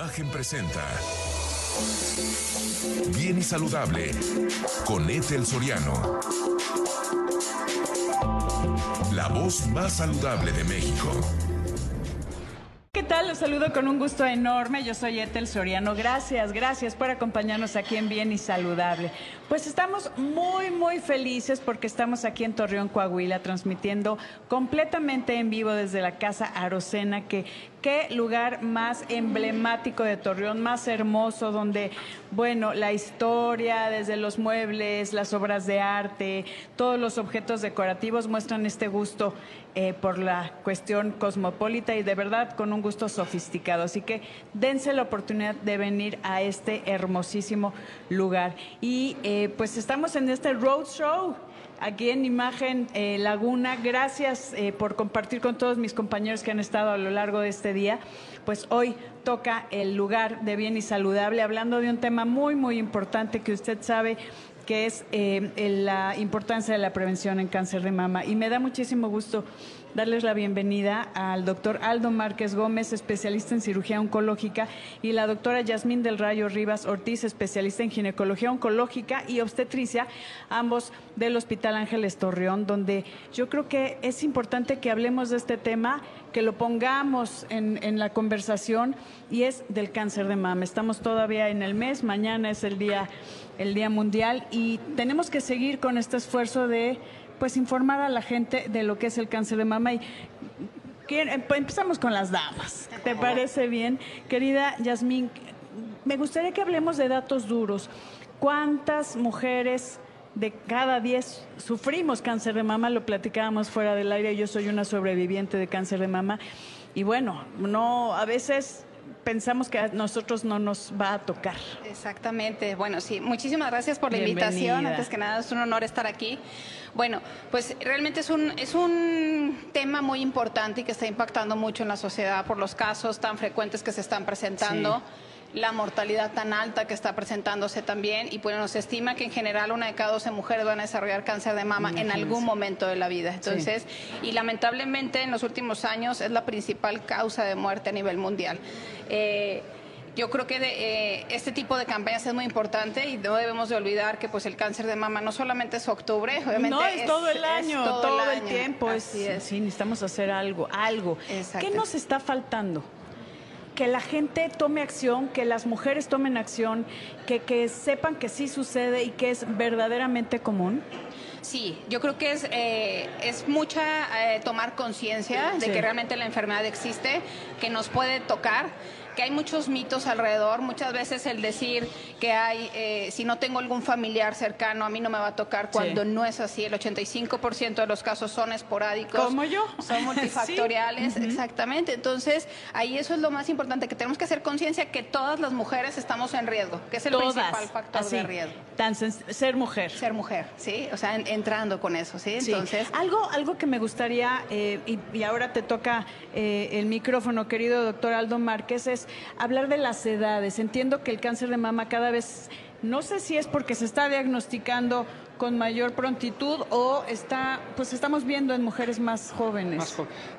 Imagen presenta Bien y Saludable con Ethel Soriano. La voz más saludable de México. ¿Qué tal? Los saludo con un gusto enorme. Yo soy Ethel Soriano. Gracias, gracias por acompañarnos aquí en Bien y Saludable. Pues estamos muy, muy felices porque estamos aquí en Torreón, Coahuila, transmitiendo completamente en vivo desde la Casa Arocena, que qué lugar más emblemático de Torreón, más hermoso, donde, bueno, la historia, desde los muebles, las obras de arte, todos los objetos decorativos muestran este gusto eh, por la cuestión cosmopolita y de verdad con un gusto sofisticado. Así que dense la oportunidad de venir a este hermosísimo lugar. Y eh, pues estamos en este road show aquí en Imagen eh, Laguna. Gracias eh, por compartir con todos mis compañeros que han estado a lo largo de este día. Pues hoy toca el lugar de bien y saludable, hablando de un tema muy, muy importante que usted sabe que es eh, la importancia de la prevención en cáncer de mama. Y me da muchísimo gusto darles la bienvenida al doctor Aldo Márquez Gómez, especialista en cirugía oncológica, y la doctora Yasmín del Rayo Rivas Ortiz, especialista en ginecología oncológica y obstetricia, ambos del Hospital Ángeles Torreón, donde yo creo que es importante que hablemos de este tema, que lo pongamos en, en la conversación, y es del cáncer de mama. Estamos todavía en el mes, mañana es el día, el día mundial, y tenemos que seguir con este esfuerzo de pues informar a la gente de lo que es el cáncer de mama y empezamos con las damas. ¿Te parece bien? Querida Yasmín, me gustaría que hablemos de datos duros. ¿Cuántas mujeres de cada diez sufrimos cáncer de mama? Lo platicábamos fuera del aire, yo soy una sobreviviente de cáncer de mama. Y bueno, no, a veces pensamos que a nosotros no nos va a tocar. Exactamente. Bueno, sí, muchísimas gracias por la invitación. Antes que nada, es un honor estar aquí. Bueno, pues realmente es un, es un tema muy importante y que está impactando mucho en la sociedad por los casos tan frecuentes que se están presentando. La mortalidad tan alta que está presentándose también y pues nos estima que en general una de cada 12 mujeres van a desarrollar cáncer de mama en algún momento de la vida. Entonces, y lamentablemente en los últimos años es la principal causa de muerte a nivel mundial. Eh, yo creo que eh, este tipo de campañas es muy importante y no debemos de olvidar que pues el cáncer de mama no solamente es octubre, obviamente no es, todo el año, todo, el, tiempo. Así es, Sí, necesitamos hacer algo, algo. ¿Qué nos está faltando? Que la gente tome acción, que las mujeres tomen acción, que, que sepan que sí sucede y que es verdaderamente común? Sí, yo creo que es, eh, es mucha eh, tomar conciencia de que realmente la enfermedad existe, que nos puede tocar que hay muchos mitos alrededor. Muchas veces el decir que hay, eh, si no tengo algún familiar cercano, a mí no me va a tocar, cuando no es así. El 85% de los casos son esporádicos. Como yo. Son multifactoriales, exactamente. Entonces, ahí eso es lo más importante, que tenemos que hacer conciencia que todas las mujeres estamos en riesgo, que es el principal factor de riesgo. Tan ser mujer. Ser mujer, sí. O sea, entrando con eso, ¿sí? Entonces. Algo, algo que me gustaría, eh, y, ahora te toca eh, el micrófono, querido doctor Aldo Márquez, es hablar de las edades. Entiendo que el cáncer de mama cada vez, no sé si es porque se está diagnosticando con mayor prontitud o está, pues estamos viendo en mujeres más jóvenes.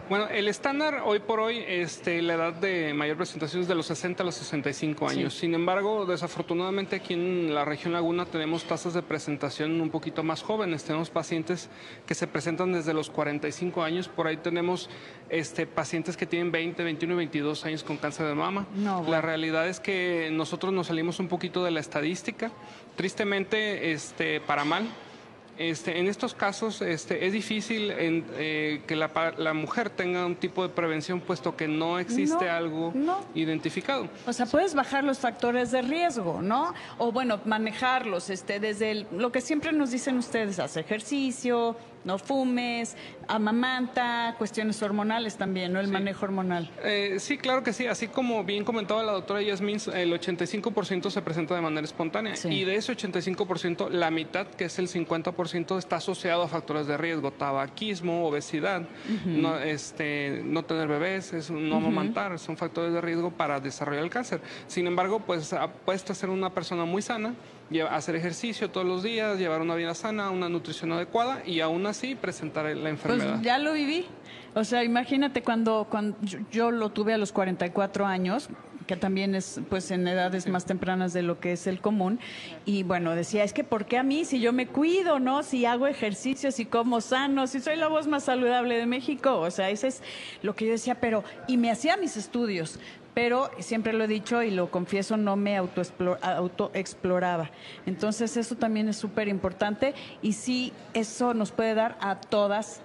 Bueno, el estándar hoy por hoy, este, la edad de mayor presentación es de los 60 a los 65 años. Sin embargo, desafortunadamente aquí en la región Laguna tenemos tasas de presentación un poquito más jóvenes. Tenemos pacientes que se presentan desde los 45 años. Por ahí tenemos este, pacientes que tienen 20, 21 y 22 años con cáncer de mama. La realidad es que nosotros nos salimos un poquito de la estadística. Tristemente, este, para mal, este, en estos casos este, es difícil eh, que la, mujer tenga un tipo de prevención puesto que no existe algo identificado. O sea, puedes bajar los factores de riesgo, ¿no? O bueno, manejarlos este, desde lo que siempre nos dicen ustedes, haz ejercicio, no fumes, amamanta, cuestiones hormonales también, ¿no? El manejo hormonal. Eh, sí, claro que sí. Así como bien comentaba la doctora Yasmin, el 85% se presenta de manera espontánea. Y de ese 85%, la mitad, que es el 50%, está asociado a factores de riesgo, tabaquismo, obesidad, no, este, no tener bebés, es no amamantar, son factores de riesgo para desarrollar el cáncer. Sin embargo, pues puedes ser una persona muy sana, hacer ejercicio todos los días, llevar una vida sana, una nutrición adecuada y aún así presentar la pues enfermedad. Pues ya lo viví. O sea, imagínate cuando, cuando yo, lo tuve a los 44 años, que también es pues en edades más tempranas de lo que es el común. Y bueno, decía, es que ¿por qué a mí si yo me cuido, no? Si hago ejercicio, si como sano, si soy la voz más saludable de México. O sea, ese es lo que yo decía, pero, y me hacía mis estudios, pero siempre lo he dicho y lo confieso, no me autoexploraba. Entonces eso también es súper importante y sí, eso nos puede dar a todas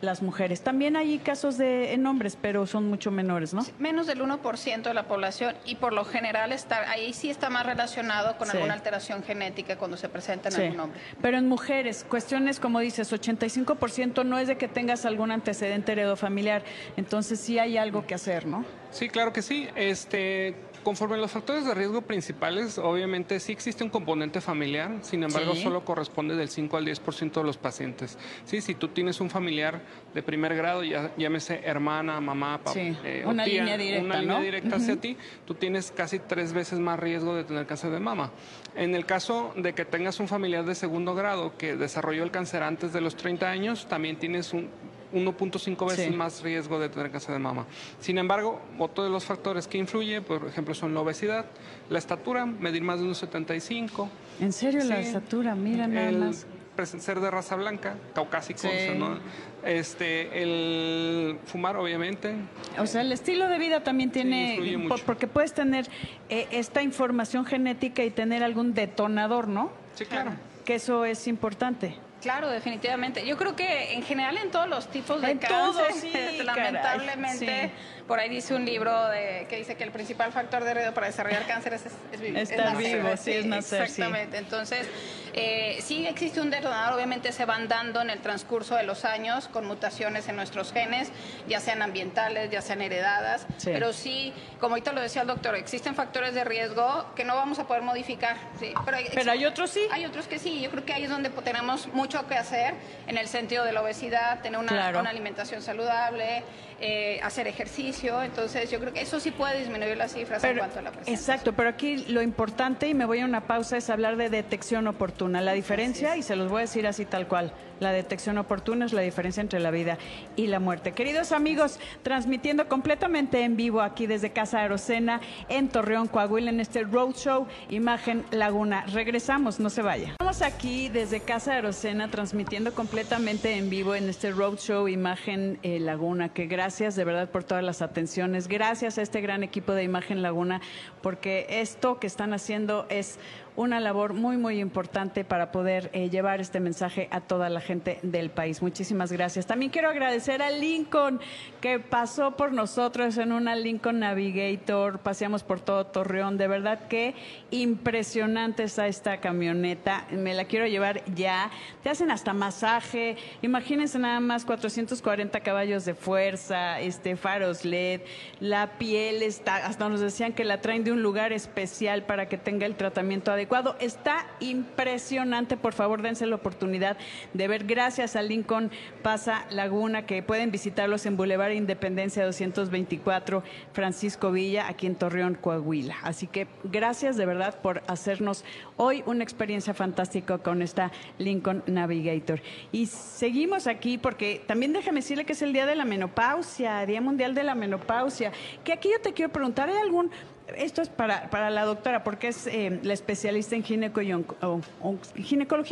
las mujeres. También hay casos de en hombres, pero son mucho menores, ¿no? menos del 1% de la población y por lo general está ahí sí está más relacionado con alguna alteración genética cuando se presenta en algún hombre. Pero en mujeres, cuestiones como dices, 85% no es de que tengas algún antecedente heredofamiliar, entonces sí hay algo que hacer, ¿no? Sí, claro que sí. Este, conforme a los factores de riesgo principales, obviamente sí existe un componente familiar, sin embargo solo corresponde del 5 al 10% de los pacientes. Sí, si tú tienes un familiar de primer grado, ya, llámese hermana, mamá, papá, eh, una, línea directa, una línea directa hacia ti, tú tienes casi tres veces más riesgo de tener cáncer de mama. En el caso de que tengas un familiar de segundo grado que desarrolló el cáncer antes de los 30 años, también tienes un 1.5 veces más riesgo de tener cáncer de mama. Sin embargo, otro de los factores que influye, por ejemplo, son la obesidad, la estatura, medir más de 1,75. ¿En serio la estatura? Mira nada más. Ser de raza blanca, caucásico, ¿no? Este, el fumar, obviamente. O sea, el estilo de vida también tiene, porque puedes tener eh, esta información genética y tener algún detonador, ¿no? Sí, claro. Que eso es importante. Claro, definitivamente. Yo creo que en general en todos los tipos de cáncer, lamentablemente, por ahí dice un libro de, que dice que el principal factor de riesgo para desarrollar cáncer es, es, vivir. Estar vivo, sí, es nacer. Exactamente. Entonces, eh, sí existe un detonador, obviamente se van dando en el transcurso de los años con mutaciones en nuestros genes, ya sean ambientales, ya sean heredadas, pero sí, como ahorita lo decía el doctor, existen factores de riesgo que no vamos a poder modificar. Pero, pero hay otros sí. Hay otros que sí. Yo creo que ahí es donde tenemos mucho que hacer en el sentido de la obesidad, tener una, una alimentación saludable, eh, hacer ejercicio. Entonces, yo creo que eso sí puede disminuir las cifras en cuanto a la presión. Exacto, pero aquí lo importante, y me voy a una pausa, es hablar de detección oportuna. La diferencia, y se los voy a decir así tal cual, la detección oportuna es la diferencia entre la vida y la muerte. Queridos amigos, transmitiendo completamente en vivo aquí desde Casa Arocena en Torreón, Coahuila, en este Roadshow Imagen Laguna. Regresamos, no se vaya. Estamos aquí desde Casa Arocena transmitiendo completamente en vivo en este Roadshow Imagen eh, Laguna, que gracias de verdad por todas las atenciones. Gracias a este gran equipo de Imagen Laguna, porque esto que están haciendo es una labor muy, muy importante para poder eh, llevar este mensaje a toda la gente del país. Muchísimas gracias. También quiero agradecer a Lincoln que pasó por nosotros en una Lincoln Navigator. Paseamos por todo Torreón. De verdad que impresionante está esta camioneta. Me la quiero llevar ya. Te hacen hasta masaje. Imagínense nada más 440 caballos de fuerza, este faros LED, la piel está, hasta nos decían que la traen de un lugar especial para que tenga el tratamiento adecuado Está impresionante, por favor dense la oportunidad de ver, gracias a Lincoln Pasa Laguna, que pueden visitarlos en Boulevard Independencia 224, Francisco Villa, aquí en Torreón, Coahuila. Así que gracias de verdad por hacernos hoy una experiencia fantástica con esta Lincoln Navigator. Y seguimos aquí porque también déjame decirle que es el Día de la Menopausia, Día Mundial de la Menopausia, que aquí yo te quiero preguntar, ¿hay algún esto es para, para la doctora, porque es eh, la especialista en ginecología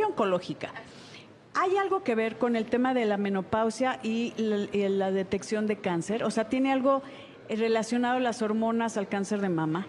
oncológica. ¿Hay algo que ver con el tema de la menopausia y la detección de cáncer? O sea, ¿tiene algo relacionado las hormonas al cáncer de mama?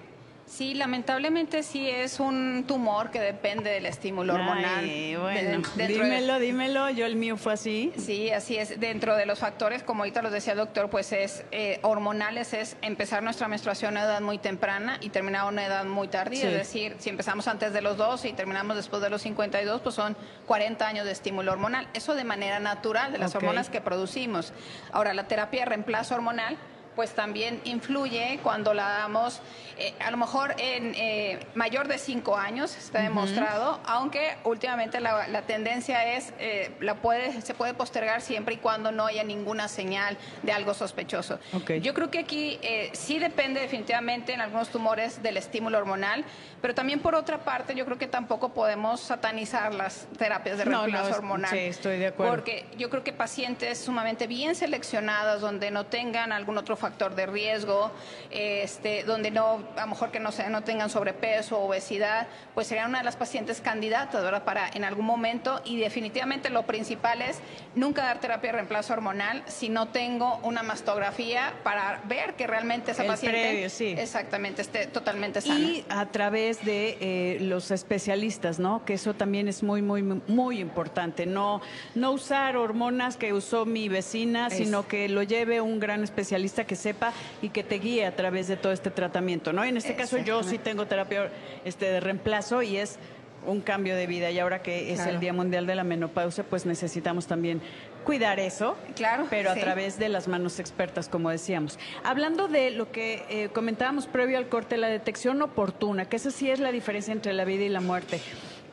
Sí, lamentablemente sí es un tumor que depende del estímulo hormonal. bueno, dímelo, dímelo, yo el mío fue así. Sí, así es. Dentro de los factores, como ahorita los decía el doctor, pues es eh, hormonales, es empezar nuestra menstruación a una edad muy temprana y terminar a una edad muy tardía. Es decir, si empezamos antes de los dos y terminamos después de los 52, pues son 40 años de estímulo hormonal. Eso de manera natural, de las hormonas que producimos. Ahora, la terapia de reemplazo hormonal pues también influye cuando la damos, eh, a lo mejor en eh, mayor de cinco años, está demostrado, aunque últimamente la, tendencia es, eh, la puede, se puede postergar siempre y cuando no haya ninguna señal de algo sospechoso. Yo creo que aquí sí depende definitivamente en algunos tumores del estímulo hormonal, pero también por otra parte yo creo que tampoco podemos satanizar las terapias de reemplazo hormonal. Sí, estoy de acuerdo. Porque yo creo que pacientes sumamente bien seleccionadas, donde no tengan algún otro factor de riesgo, este, donde no, a lo mejor que no, no tengan sobrepeso, obesidad, pues serían una de las pacientes candidatas, ¿verdad? Para en algún momento y definitivamente lo principal es nunca dar terapia de reemplazo hormonal si no tengo una mastografía para ver que realmente esa paciente exactamente esté totalmente sana. Y a través de eh, los especialistas, ¿no? Que eso también es muy, muy, muy importante. No, no usar hormonas que usó mi vecina, sino que lo lleve un gran especialista que sepa y que te guíe a través de todo este tratamiento, ¿no? En este caso yo sí tengo terapia este, de reemplazo y es un cambio de vida y ahora que es el Día Mundial de la Menopausia, pues necesitamos también cuidar eso, claro, pero a través de las manos expertas, como decíamos. Hablando de lo que eh, comentábamos previo al corte, la detección oportuna, que esa sí es la diferencia entre la vida y la muerte.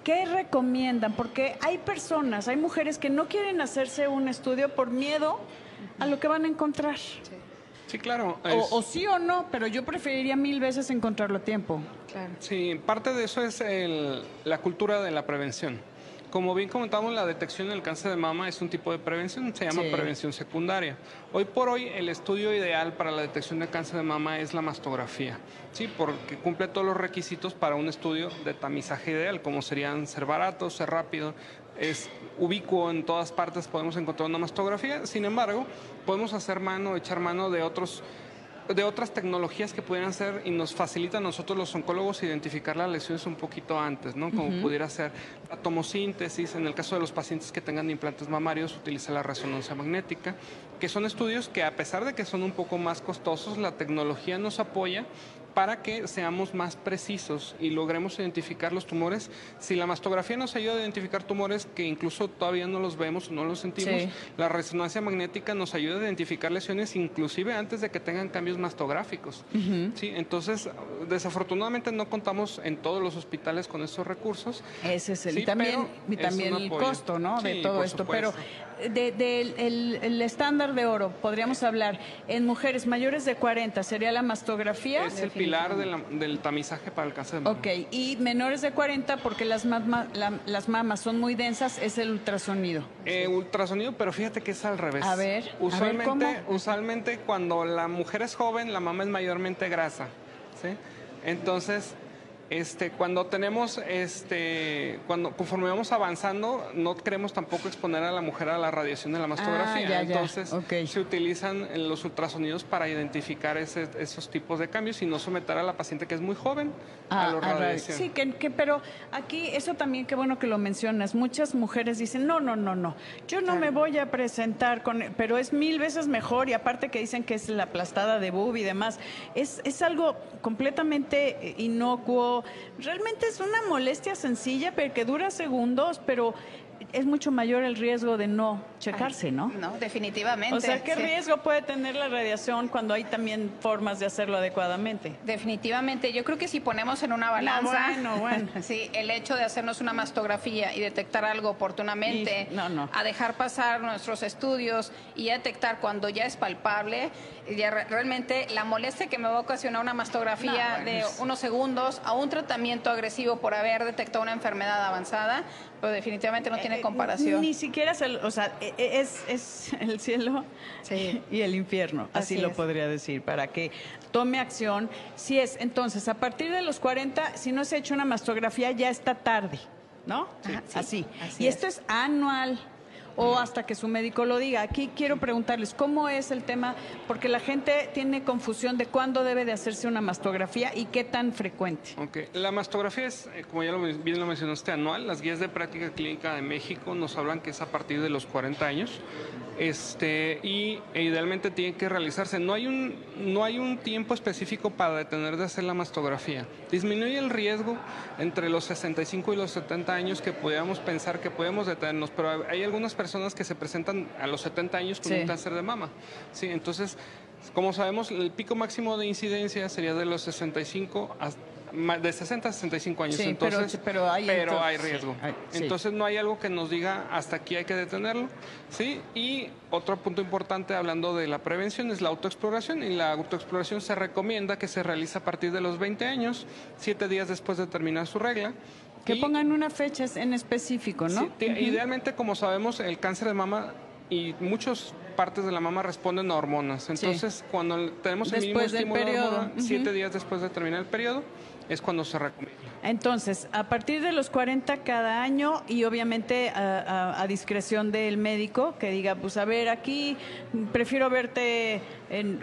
¿Qué recomiendan? Porque hay personas, hay mujeres que no quieren hacerse un estudio por miedo a lo que van a encontrar. Sí, claro. O, sí o no, pero yo preferiría mil veces encontrarlo a tiempo. Claro. Sí, parte de eso es la cultura de la prevención. Como bien comentamos, la detección del cáncer de mama es un tipo de prevención, se llama prevención secundaria. Hoy por hoy, el estudio ideal para la detección de cáncer de mama es la mastografía, ¿sí? porque cumple todos los requisitos para un estudio de tamizaje ideal, como serían ser barato, ser rápido, es ubicuo en todas partes, podemos encontrar una mastografía. Sin embargo, podemos hacer mano, echar mano de otros de otras tecnologías que pudieran ser y nos facilita a nosotros los oncólogos identificar las lesiones un poquito antes, ¿no? Como pudiera ser la tomosíntesis, en el caso de los pacientes que tengan implantes mamarios, utiliza la resonancia magnética, que son estudios que a pesar de que son un poco más costosos, la tecnología nos apoya para que seamos más precisos y logremos identificar los tumores. Si la mastografía nos ayuda a identificar tumores que incluso todavía no los vemos o no los sentimos, la resonancia magnética nos ayuda a identificar lesiones inclusive antes de que tengan cambios mastográficos. ¿sí? Entonces, desafortunadamente no contamos en todos los hospitales con esos recursos. Ese es el y también, y también el costo ¿no? de todo esto. Pero del de, el, estándar de oro, podríamos hablar, en mujeres mayores de 40, ¿sería la mastografía? Es el pilar del tamizaje para el cáncer de mama. Ok, y menores de 40, porque las, las mamas son muy densas, es el ultrasonido. Eh, ultrasonido, pero fíjate que es al revés. A ver, usualmente, usualmente cuando la mujer es joven, la mama es mayormente grasa. ¿sí? Entonces, este, cuando tenemos, este, cuando conforme vamos avanzando, no queremos tampoco exponer a la mujer a la radiación de la mastografía. Ah, Entonces, se utilizan los ultrasonidos para identificar esos tipos de cambios y no someter a la paciente que es muy joven a ah, la radiación. Sí, que, pero aquí eso también qué bueno que lo mencionas. Muchas mujeres dicen no, no, no, no, yo no me voy a presentar con, pero es mil veces mejor y aparte que dicen que es la aplastada de boob y demás, es, es algo completamente inocuo realmente es una molestia sencilla, pero que dura segundos, pero es mucho mayor el riesgo de no checarse, ¿no? No, definitivamente. O sea, ¿qué riesgo puede tener la radiación cuando hay también formas de hacerlo adecuadamente? Definitivamente. Yo creo que si ponemos en una balanza, bueno, bueno. sí, el hecho de hacernos una mastografía y detectar algo oportunamente, a dejar pasar nuestros estudios y a detectar cuando ya es palpable, ya realmente la molestia que me va a ocasionar una mastografía de unos segundos a un tratamiento agresivo por haber detectado una enfermedad avanzada, pero definitivamente no tiene eh, comparación. Ni siquiera, o sea, e, e, es, es el cielo y el infierno, así, lo podría decir, para que tome acción. Si es, entonces, a partir de los 40, si no se ha hecho una mastografía, ya está tarde, ¿no? así. y esto es anual o hasta que su médico lo diga. Aquí quiero preguntarles cómo es el tema, porque la gente tiene confusión de cuándo debe de hacerse una mastografía y qué tan frecuente. Okay. La mastografía es, eh, como ya lo, bien lo mencionaste, anual. Las guías de práctica clínica de México nos hablan que es a partir de los 40 años este, y e idealmente tiene que realizarse. No hay, un, no hay un tiempo específico para detener de hacer la mastografía. Disminuye el riesgo entre los 65 y los 70 años que podríamos pensar que podemos detenernos, pero hay algunas personas que se presentan a los 70 años con un cáncer de mama. Sí, entonces, como sabemos, el pico máximo de incidencia sería de los 65 hasta de 60 a 65 años. entonces, pero, hay, riesgo. entonces no hay algo que nos diga hasta aquí hay que detenerlo. ¿sí? Y otro punto importante hablando de la prevención es la autoexploración. Y la autoexploración se recomienda que se realice a partir de los 20 años, siete días después de terminar su regla. Que pongan una fecha en específico, ¿no? Idealmente, como sabemos, el cáncer de mama y muchos partes de la mama responden a hormonas. Entonces, cuando tenemos el mínimo estímulo de siete días después de terminar el periodo, es cuando se recomienda. Entonces, a partir de los 40 cada año y obviamente a, discreción del médico que diga, pues a ver, aquí prefiero verte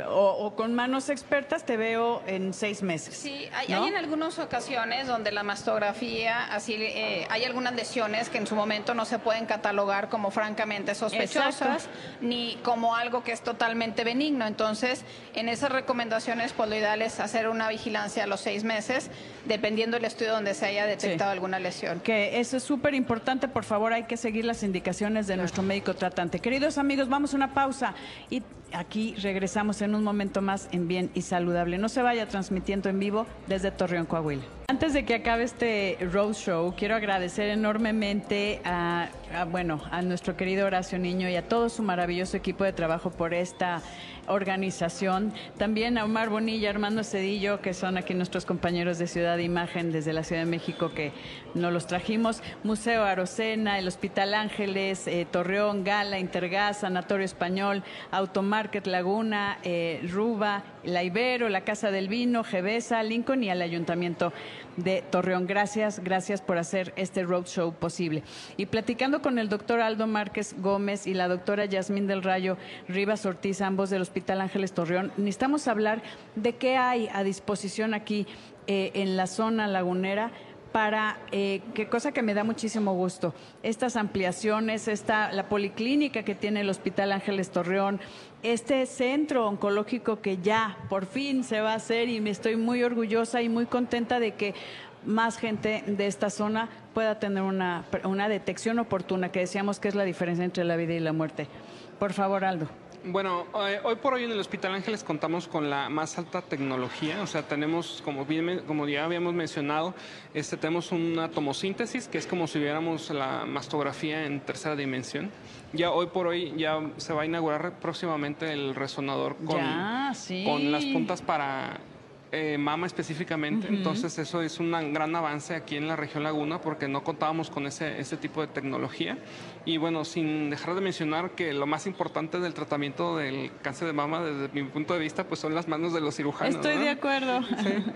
o, con manos expertas, te veo en seis meses. Sí, hay, en algunas ocasiones donde la mastografía, así eh, hay algunas lesiones que en su momento no se pueden catalogar como francamente sospechosas ni como algo que es totalmente benigno. Entonces, en esas recomendaciones, pues lo ideal es hacer una vigilancia a los seis meses, dependiendo del estudio donde se haya detectado alguna lesión. Que eso es súper importante, por favor, hay que seguir las indicaciones de nuestro médico tratante. Queridos amigos, vamos a una pausa y aquí regresamos en un momento más en Bien y Saludable. No se vaya transmitiendo en vivo desde Torreón, Coahuila. Antes de que acabe este road show, quiero agradecer enormemente a, bueno, a nuestro querido Horacio Niño y a todo su maravilloso equipo de trabajo por esta organización. También a Omar Bonilla, Armando Cedillo, que son aquí nuestros compañeros de Ciudad de Imagen desde la Ciudad de México que nos los trajimos. Museo Arocena, el Hospital Ángeles, eh, Torreón, Gala, Intergas, Sanatorio Español, Automarket Laguna, eh, Ruba, La Ibero, la Casa del Vino, Gevesa, Lincoln y al Ayuntamiento de Torreón. Gracias, gracias por hacer este roadshow posible. Y platicando con el doctor Aldo Márquez Gómez y la doctora Yasmín del Rayo Rivas Ortiz, ambos del Hospital Ángeles Torreón, necesitamos hablar de qué hay a disposición aquí eh, en la zona lagunera para, eh, qué cosa que me da muchísimo gusto, estas ampliaciones, esta, la policlínica que tiene el Hospital Ángeles Torreón, este centro oncológico que ya por fin se va a hacer y me estoy muy orgullosa y muy contenta de que más gente de esta zona pueda tener una, una detección oportuna, que decíamos que es la diferencia entre la vida y la muerte. Por favor, Aldo. Bueno, eh, hoy por hoy en el Hospital Ángeles contamos con la más alta tecnología, o sea, tenemos, como, bien, como ya habíamos mencionado, este, tenemos una tomosíntesis, que es como si viéramos la mastografía en tercera dimensión. Ya hoy por hoy ya se va a inaugurar próximamente el resonador con, con las puntas para eh, mama específicamente. Entonces eso es un gran avance aquí en la región Laguna porque no contábamos con ese, ese tipo de tecnología. Y bueno, sin dejar de mencionar que lo más importante del tratamiento del cáncer de mama desde mi punto de vista pues son las manos de los cirujanos. Estoy de acuerdo.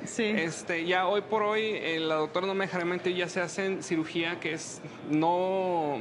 Sí. Este, ya hoy por hoy eh, la doctora no me dejará mentir, ya se hace cirugía que es no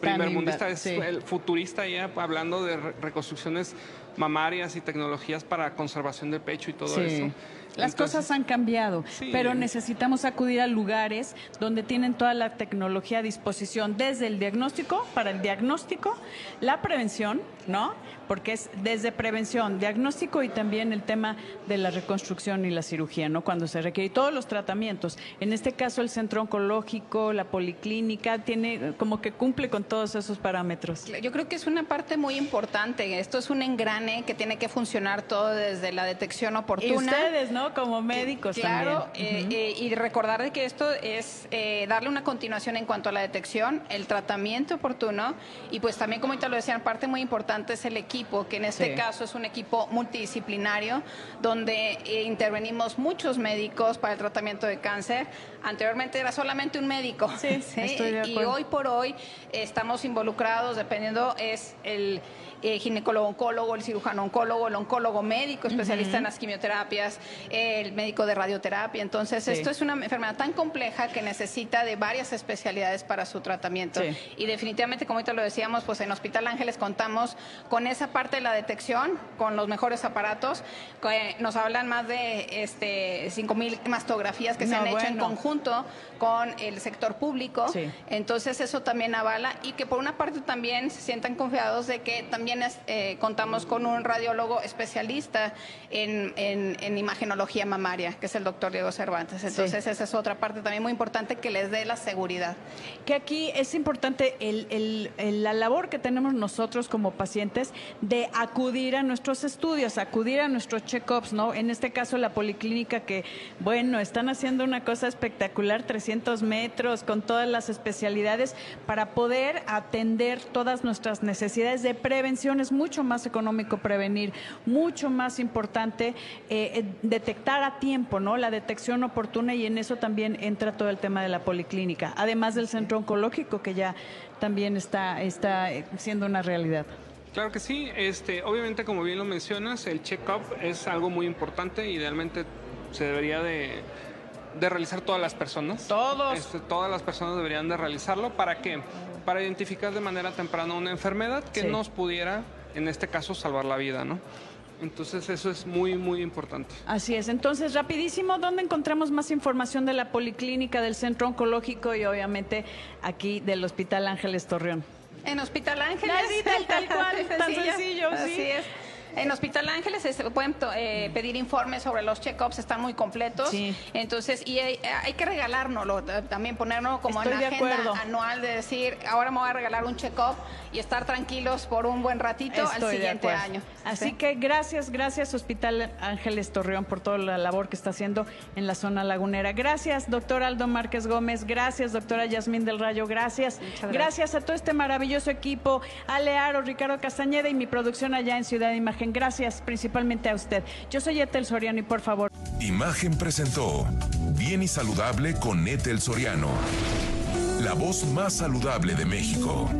primer mundista, es el futurista ya hablando de reconstrucciones mamarias y tecnologías para conservación del pecho y todo eso. Las cosas han cambiado, pero necesitamos acudir a lugares donde tienen toda la tecnología a disposición, desde el diagnóstico, para el diagnóstico, la prevención, ¿no? Porque es desde prevención, diagnóstico y también el tema de la reconstrucción y la cirugía, ¿no? Cuando se requiere. Y todos los tratamientos. En este caso, el centro oncológico, la policlínica, tiene como que cumple con todos esos parámetros. Yo creo que es una parte muy importante. Esto es un engrane que tiene que funcionar todo desde la detección oportuna. Y ustedes, ¿no? Como médicos claro, eh, eh, y recordar de que esto es eh, darle una continuación en cuanto a la detección, el tratamiento oportuno y pues también, como te lo decían, parte muy importante es el equipo, que en este caso es un equipo multidisciplinario donde intervenimos muchos médicos para el tratamiento de cáncer. Anteriormente era solamente un médico. Sí, y hoy por hoy estamos involucrados, dependiendo, es el ginecólogo oncólogo, el cirujano oncólogo, el oncólogo médico, especialista en las quimioterapias, el médico de radioterapia. Entonces, esto es una enfermedad tan compleja que necesita de varias especialidades para su tratamiento. Y definitivamente, como ahorita lo decíamos, pues en Hospital Ángeles contamos con esa parte de la detección, con los mejores aparatos. Que nos hablan más de este, 5.000 mastografías que se han hecho en conjunto con el sector público. Entonces, eso también avala y que por una parte también se sientan confiados de que también eh, contamos con un radiólogo especialista en, en, imagenología mamaria, que es el doctor Diego Cervantes. Entonces, esa es otra parte también muy importante que les dé la seguridad. Que aquí es importante el, la labor que tenemos nosotros como pacientes de acudir a nuestros estudios, acudir a nuestros check-ups, ¿no? En este caso, la policlínica que, bueno, están haciendo una cosa espectacular, 300 metros, con todas las especialidades, para poder atender todas nuestras necesidades de prevención es mucho más económico prevenir, mucho más importante eh, eh, detectar a tiempo, ¿no? La detección oportuna y en eso también entra todo el tema de la policlínica, además del centro oncológico que ya también está, está eh, siendo una realidad. Claro que sí. Este, obviamente, como bien lo mencionas, el check-up es algo muy importante. Idealmente se debería de, realizar todas las personas. Todos. Este, todas las personas deberían de realizarlo. ¿Para qué? Para identificar de manera temprana una enfermedad que nos pudiera, en este caso, salvar la vida, ¿no? Entonces eso es muy, muy importante. Así es. Entonces, rapidísimo, ¿dónde encontramos más información de la Policlínica, del Centro Oncológico y obviamente aquí del Hospital Ángeles Torreón? En Hospital Ángeles. tal cual, tan sencillo, sí. Así es. En Hospital Ángeles se pueden eh, pedir informes sobre los check-ups, están muy completos. Entonces, y hay, que regalárnoslo, también ponerlo como en la agenda anual de decir, ahora me voy a regalar un check-up y estar tranquilos por un buen ratito al siguiente año. Así que gracias, gracias Hospital Ángeles Torreón por toda la labor que está haciendo en la zona lagunera. Gracias, doctor Aldo Márquez Gómez. Gracias, doctora Yasmín del Rayo. Gracias. gracias. Gracias a todo este maravilloso equipo, Alearo, Ricardo Castañeda y mi producción allá en Ciudad de Gracias principalmente a usted. Yo soy Etel Soriano y por favor. Imagen presentó Bien y Saludable con Etel Soriano. La voz más saludable de México.